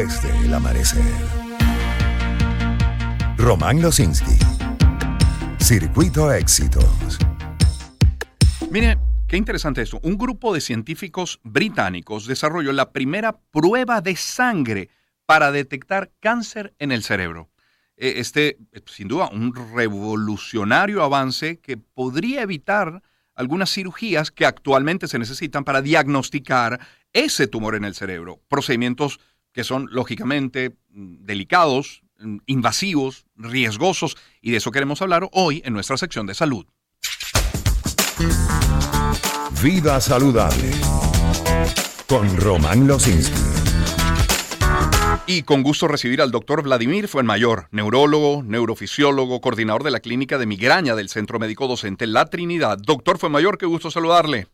Desde el amanecer. Román Losinski. Circuito Éxitos. Mire, qué interesante esto. Un grupo de científicos británicos desarrolló la primera prueba de sangre para detectar cáncer en el cerebro. E, este, sin duda, un revolucionario avance que podría evitar algunas cirugías que actualmente se necesitan para diagnosticar ese tumor en el cerebro. Procedimientos que son lógicamente mm, delicados, mm, invasivos, riesgosos, y de eso queremos hablar hoy en nuestra sección de salud. Vida saludable con Román Losinski. Y con gusto recibir al doctor Vladimir Fuenmayor, neurólogo, neurofisiólogo, coordinador de la clínica de migraña del Centro Médico Docente La Trinidad. Doctor Fuenmayor, qué gusto saludarle.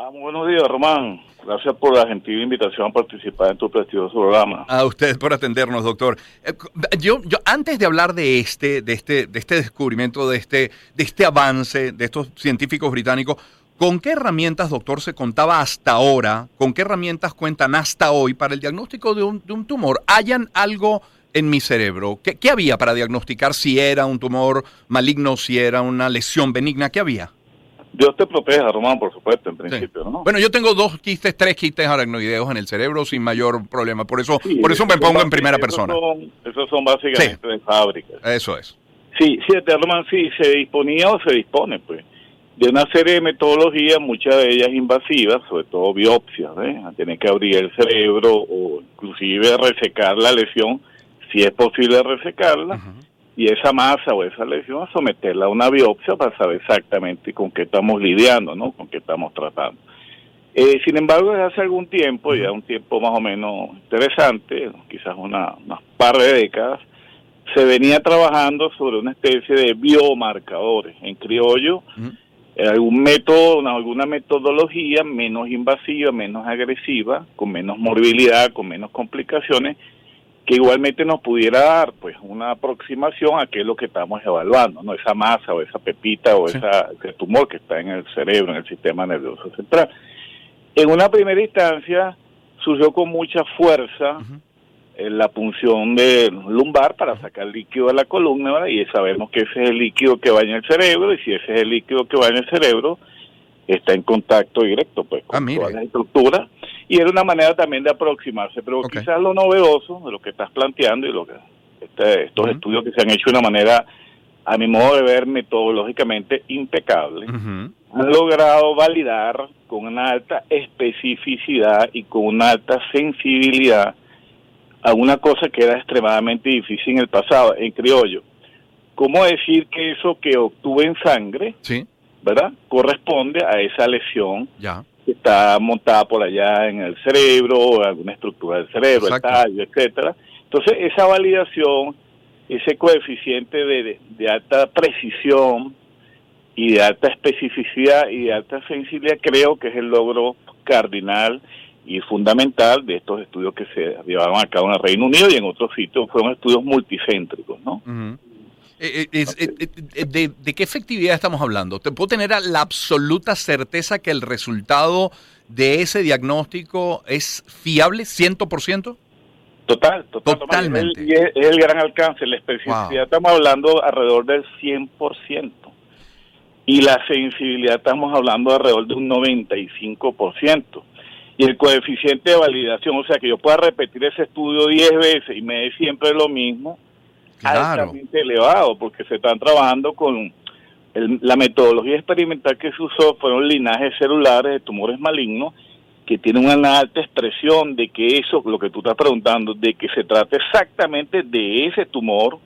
Ah, muy buenos días, Román. Gracias por la gentil invitación a participar en tu prestigioso programa. A usted por atendernos, doctor. Eh, yo, yo antes de hablar de este, de este, de este descubrimiento, de este, de este avance de estos científicos británicos, ¿Con qué herramientas, doctor, se contaba hasta ahora? ¿Con qué herramientas cuentan hasta hoy para el diagnóstico de un, tumor? ¿Hayan algo en mi cerebro? ¿Qué, había para diagnosticar si era un tumor maligno, si era una lesión benigna? ¿Qué había? Dios te proteja, Román, por supuesto, en principio, ¿no? Bueno, yo tengo dos quistes, tres quistes aracnoideos en el cerebro sin mayor problema. Por eso, por eso me pongo en primera persona. esos son básicamente de fábrica. Eso es. Sí, sí, Román, sí, se disponía o se dispone, pues de una serie de metodologías, muchas de ellas invasivas, sobre todo biopsias, ¿eh? tiene que abrir el cerebro o inclusive resecar la lesión, si es posible resecarla, y esa masa o esa lesión someterla a una biopsia para saber exactamente con qué estamos lidiando, ¿no? con qué estamos tratando. Eh, sin embargo, desde hace algún tiempo, ya un tiempo más o menos interesante, quizás una, unas par de décadas, se venía trabajando sobre una especie de biomarcadores en criollo, algún método, alguna metodología menos invasiva, menos agresiva, con menos morbilidad, con menos complicaciones, que igualmente nos pudiera dar pues una aproximación a qué es lo que estamos evaluando, no esa masa o esa pepita o esa, ese tumor que está en el cerebro, en el sistema nervioso central. En una primera instancia surgió con mucha fuerza la punción de lumbar para sacar líquido de la columna y sabemos que ese es el líquido que va en el cerebro y si ese es el líquido que va en el cerebro está en contacto directo pues con ah, toda la estructura y era una manera también de aproximarse pero quizás lo novedoso de lo que estás planteando y lo que este, estos estudios que se han hecho de una manera a mi modo de ver metodológicamente impecable han logrado validar con una alta especificidad y con una alta sensibilidad a una cosa que era extremadamente difícil en el pasado, en criollo. ¿Cómo decir que eso que obtuve en sangre, sí. ¿verdad? Corresponde a esa lesión ya. Que está montada por allá en el cerebro, alguna estructura del cerebro, el tallo, etcétera. Entonces, esa validación, ese coeficiente de, de alta precisión y de alta especificidad y de alta sensibilidad, creo que es el logro cardinal y fundamental de estos estudios que se llevaron a cabo en el Reino Unido y en otros sitios fueron estudios multicéntricos, ¿no? Eh, eh, eh, de, qué efectividad estamos hablando? ¿Te puedo tener la absoluta certeza que el resultado de ese diagnóstico es fiable, 100%? Total, total totalmente. Y es, el gran alcance, la especificidad estamos hablando alrededor del 100%. Y la sensibilidad estamos hablando alrededor de un 95% y el coeficiente de validación, o sea, que yo pueda repetir ese estudio 10 veces y me dé siempre lo mismo, altamente elevado, porque se están trabajando con la metodología experimental que se usó, fueron linajes celulares de tumores malignos, que tienen una alta expresión de que eso, lo que tú estás preguntando, de que se trate exactamente de ese tumor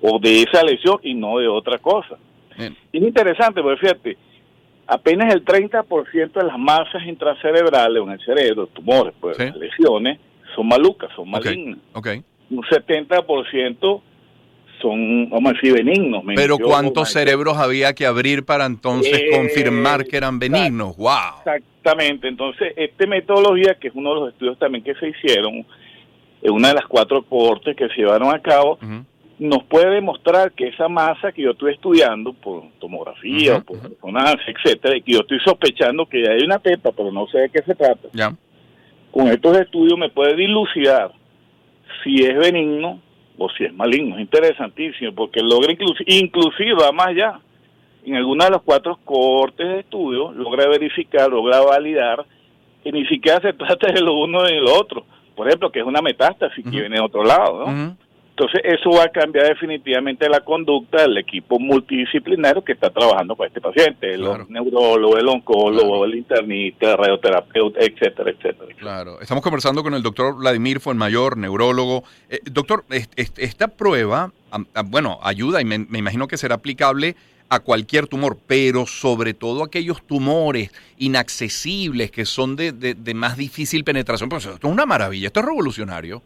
o de esa lesión y no de otra cosa. Y es interesante, porque fíjate, apenas el 30% de las masas intracerebrales en el cerebro, tumores, pues lesiones, son malucas, son malignas. Un 70% son, vamos a decir, benignos. Pero ¿cuántos cerebros había que abrir para entonces eh, confirmar que eran benignos? ¡Wow! Exactamente. Entonces, esta metodología, que es uno de los estudios también que se hicieron, es una de las cuatro cortes que se llevaron a cabo, nos puede demostrar que esa masa que yo estoy estudiando por tomografía, o por resonancia, etcétera, y que yo estoy sospechando que hay una pepa, pero no sé de qué se trata. Ya. Con estos estudios me puede dilucidar si es benigno o si es maligno. Es interesantísimo porque logra inclusive, más allá. En alguna de los cuatro cortes de estudio logra verificar, logra validar que ni siquiera se trata de lo uno y lo otro. Por ejemplo, que es una metástasis que viene de otro lado, ¿no? Entonces, eso va a cambiar definitivamente la conducta del equipo multidisciplinario que está trabajando con este paciente, el neurólogo, el oncólogo, el internista, el radioterapeuta, etcétera, etcétera. Claro. Estamos conversando con el doctor Vladimir Fuenmayor, neurólogo. Eh, doctor, esta prueba, bueno, ayuda y me, imagino que será aplicable a cualquier tumor, pero sobre todo aquellos tumores inaccesibles que son de, de más difícil penetración. Pues esto es una maravilla, esto es revolucionario.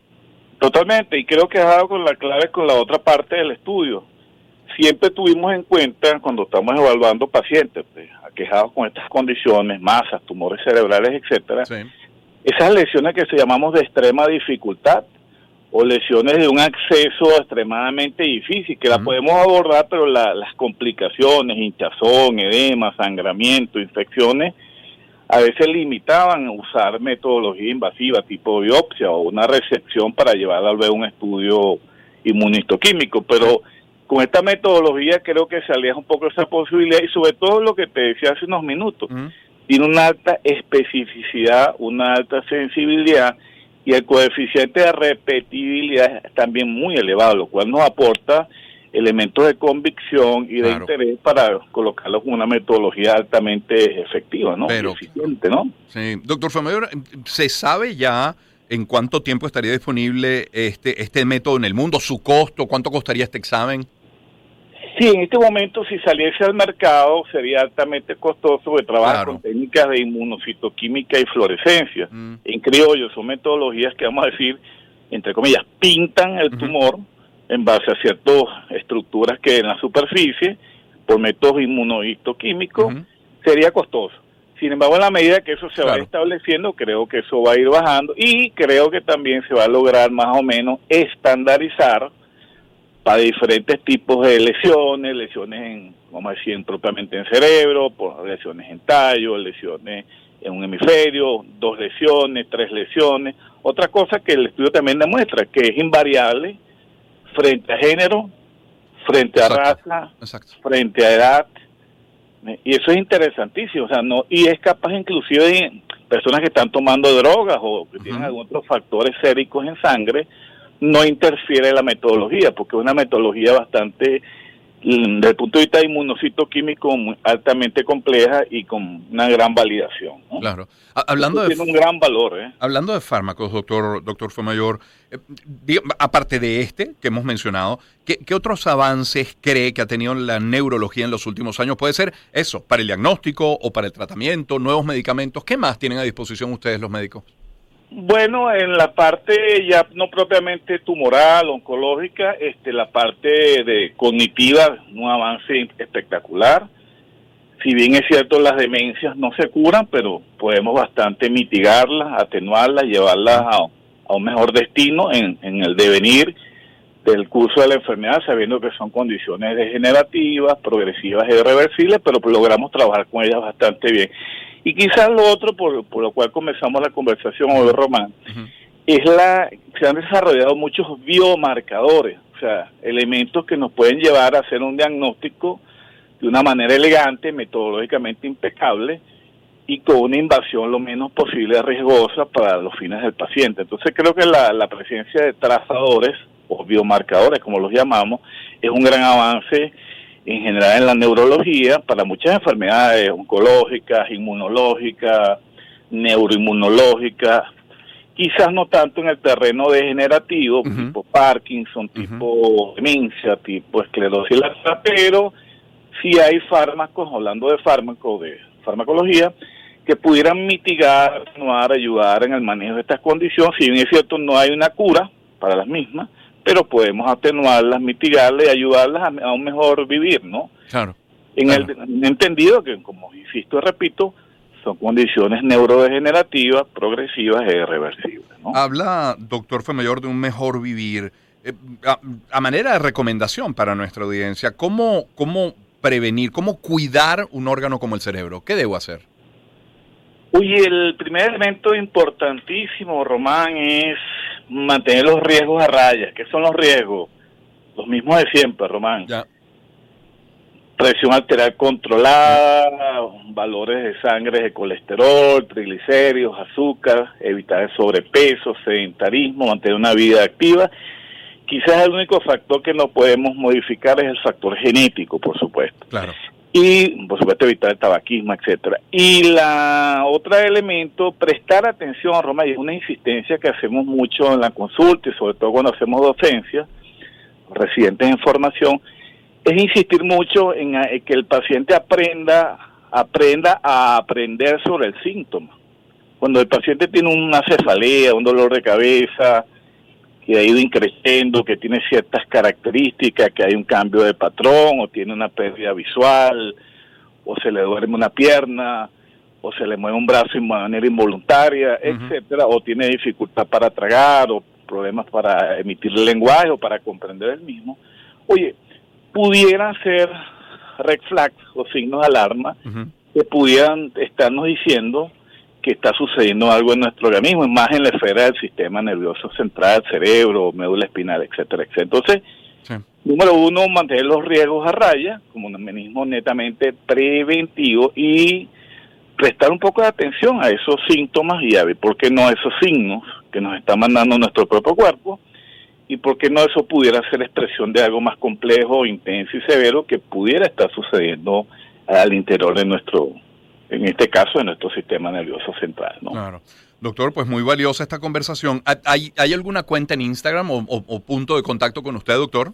Totalmente, y creo que ha dado con la clave con la otra parte del estudio. Siempre tuvimos en cuenta, cuando estamos evaluando pacientes pues, aquejados con estas condiciones, masas, tumores cerebrales, etcétera, esas lesiones que se llamamos de extrema dificultad o lesiones de un acceso extremadamente difícil, que la podemos abordar, pero las complicaciones, hinchazón, edema, sangramiento, infecciones, a veces limitaban usar metodología invasiva tipo biopsia o una recepción para llevar al ver un estudio inmunistoquímico, pero con esta metodología creo que se aleja un poco esa posibilidad y sobre todo lo que te decía hace unos minutos, tiene una alta especificidad, una alta sensibilidad y el coeficiente de repetibilidad es también muy elevado, lo cual nos aporta elementos de convicción y de interés para colocarlo con una metodología altamente efectiva, ¿no? Pero, eficiente, ¿no? Sí, doctor Famayor, ¿se sabe ya en cuánto tiempo estaría disponible este este método en el mundo, su costo, cuánto costaría este examen? Sí, en este momento si saliese al mercado sería altamente costoso de trabajar con técnicas de inmunocitoquímica y fluorescencia. Mm. En criollo son metodologías que vamos a decir, entre comillas, pintan el tumor en base a ciertas estructuras que en la superficie, por métodos inmunohistoquímicos, sería costoso. Sin embargo, en la medida que eso se va estableciendo, creo que eso va a ir bajando y creo que también se va a lograr más o menos estandarizar para diferentes tipos de lesiones, lesiones en, vamos a decir, propiamente en cerebro, por lesiones en tallo, lesiones en un hemisferio, dos lesiones, tres lesiones. Otra cosa que el estudio también demuestra, que es invariable frente a género, frente a raza, frente a edad. Y eso es interesantísimo, o sea, no y es capaz inclusive de personas que están tomando drogas o que tienen algunos otros factores séricos en sangre, no interfiere la metodología, porque es una metodología bastante desde el punto de vista inmunocitoquímico altamente compleja y con una gran validación. Claro. Hablando de, tiene un gran valor. ¿eh? Hablando de fármacos, doctor, doctor Fuemayor, eh, aparte de este que hemos mencionado, ¿qué, ¿qué, otros avances cree que ha tenido la neurología en los últimos años? Puede ser eso, para el diagnóstico o para el tratamiento, nuevos medicamentos. ¿Qué más tienen a disposición ustedes los médicos? Bueno, en la parte ya no propiamente tumoral, oncológica, este, la parte de cognitiva, un avance espectacular. Si bien es cierto, las demencias no se curan, pero podemos bastante mitigarlas, atenuarlas, llevarlas a, un mejor destino en, en el devenir del curso de la enfermedad, sabiendo que son condiciones degenerativas, progresivas e irreversibles, pero logramos trabajar con ellas bastante bien. Y quizás lo otro por, por lo cual comenzamos la conversación hoy, Román, es la se han desarrollado muchos biomarcadores, o sea, elementos que nos pueden llevar a hacer un diagnóstico de una manera elegante, metodológicamente impecable y con una invasión lo menos posible riesgosa para los fines del paciente. Entonces creo que la, la presencia de trazadores o biomarcadores, como los llamamos, es un gran avance en general en la neurología para muchas enfermedades oncológicas, inmunológicas, neuroinmunológicas, quizás no tanto en el terreno degenerativo, tipo Parkinson, tipo demencia, tipo esclerosis lateral, pero sí hay fármacos, hablando de fármacos, de farmacología, que pudieran mitigar, ayudar en el manejo de estas condiciones. Si bien es cierto, no hay una cura para las mismas, pero podemos atenuarlas, mitigarlas y ayudarlas a, un mejor vivir, ¿no? Claro. En el entendido que, como insisto y repito, son condiciones neurodegenerativas, progresivas e irreversibles. ¿no? Habla, doctor Femayor, de un mejor vivir. Eh, a, manera de recomendación para nuestra audiencia, ¿cómo, ¿cómo prevenir, cómo cuidar un órgano como el cerebro? ¿Qué debo hacer? Oye, el primer elemento importantísimo, Román, es mantener los riesgos a raya. ¿Qué son los riesgos? Los mismos de siempre, Román. Ya. Presión arterial controlada, valores de sangre de colesterol, triglicéridos, azúcar, evitar el sobrepeso, sedentarismo, mantener una vida activa. Quizás el único factor que no podemos modificar es el factor genético, por supuesto. Claro. Y por supuesto evitar el tabaquismo, etcétera. Y la otra elemento, prestar atención, Roma, y es una insistencia que hacemos mucho en la consulta y sobre todo cuando hacemos docencia, residentes en formación, es insistir mucho en, eh, que el paciente aprenda aprenda a aprender sobre el síntoma. Cuando el paciente tiene una cefalea, un dolor de cabeza, que ha ido increciendo, que tiene ciertas características, que hay un cambio de patrón, o tiene una pérdida visual, o se le duerme una pierna, o se le mueve un brazo de manera involuntaria, etcétera, o tiene dificultad para tragar, o problemas para emitir el lenguaje, o para comprender el mismo. Oye, pudieran ser red flags o signos de alarma que pudieran estarnos diciendo que está sucediendo algo en nuestro organismo, más en la esfera del sistema nervioso central, cerebro, médula espinal, etcétera, etcétera. Entonces, número uno, mantener los riesgos a raya, como un mecanismo netamente preventivo, y prestar un poco de atención a esos síntomas y a ver por qué no esos signos que nos está mandando nuestro propio cuerpo, y por qué no eso pudiera ser expresión de algo más complejo, intenso y severo que pudiera estar sucediendo al interior de nuestro, en este caso, de nuestro sistema nervioso central. ¿no? Claro. Doctor, pues muy valiosa esta conversación. ¿Hay, hay alguna cuenta en Instagram o, punto de contacto con usted, doctor?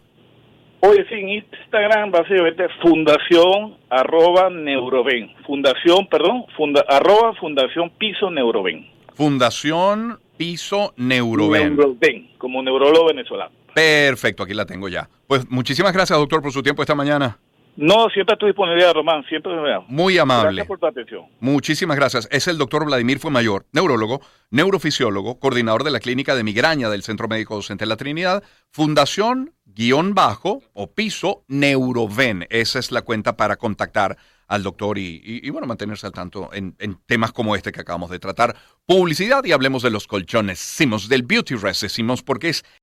Oye, sí, en Instagram básicamente fundación arroba neuroven. Fundación, perdón, funda, arroba fundación piso neuroven. Fundación piso neuroven. Neuroven, como neurólogo venezolano. Perfecto, aquí la tengo ya. Pues muchísimas gracias, doctor, por su tiempo esta mañana. No, siempre a tu disponibilidad, Román, siempre Muy amable. Gracias por tu atención. Muchísimas gracias. Es el doctor Vladimir Fuemayor, neurólogo, neurofisiólogo, coordinador de la clínica de migraña del Centro Médico Docente de la Trinidad, Fundación guion bajo o piso Neuroven. Esa es la cuenta para contactar al doctor y, bueno, mantenerse al tanto en, en, temas como este que acabamos de tratar. Publicidad y hablemos de los colchones Simos, del Beauty Rest Simos, porque es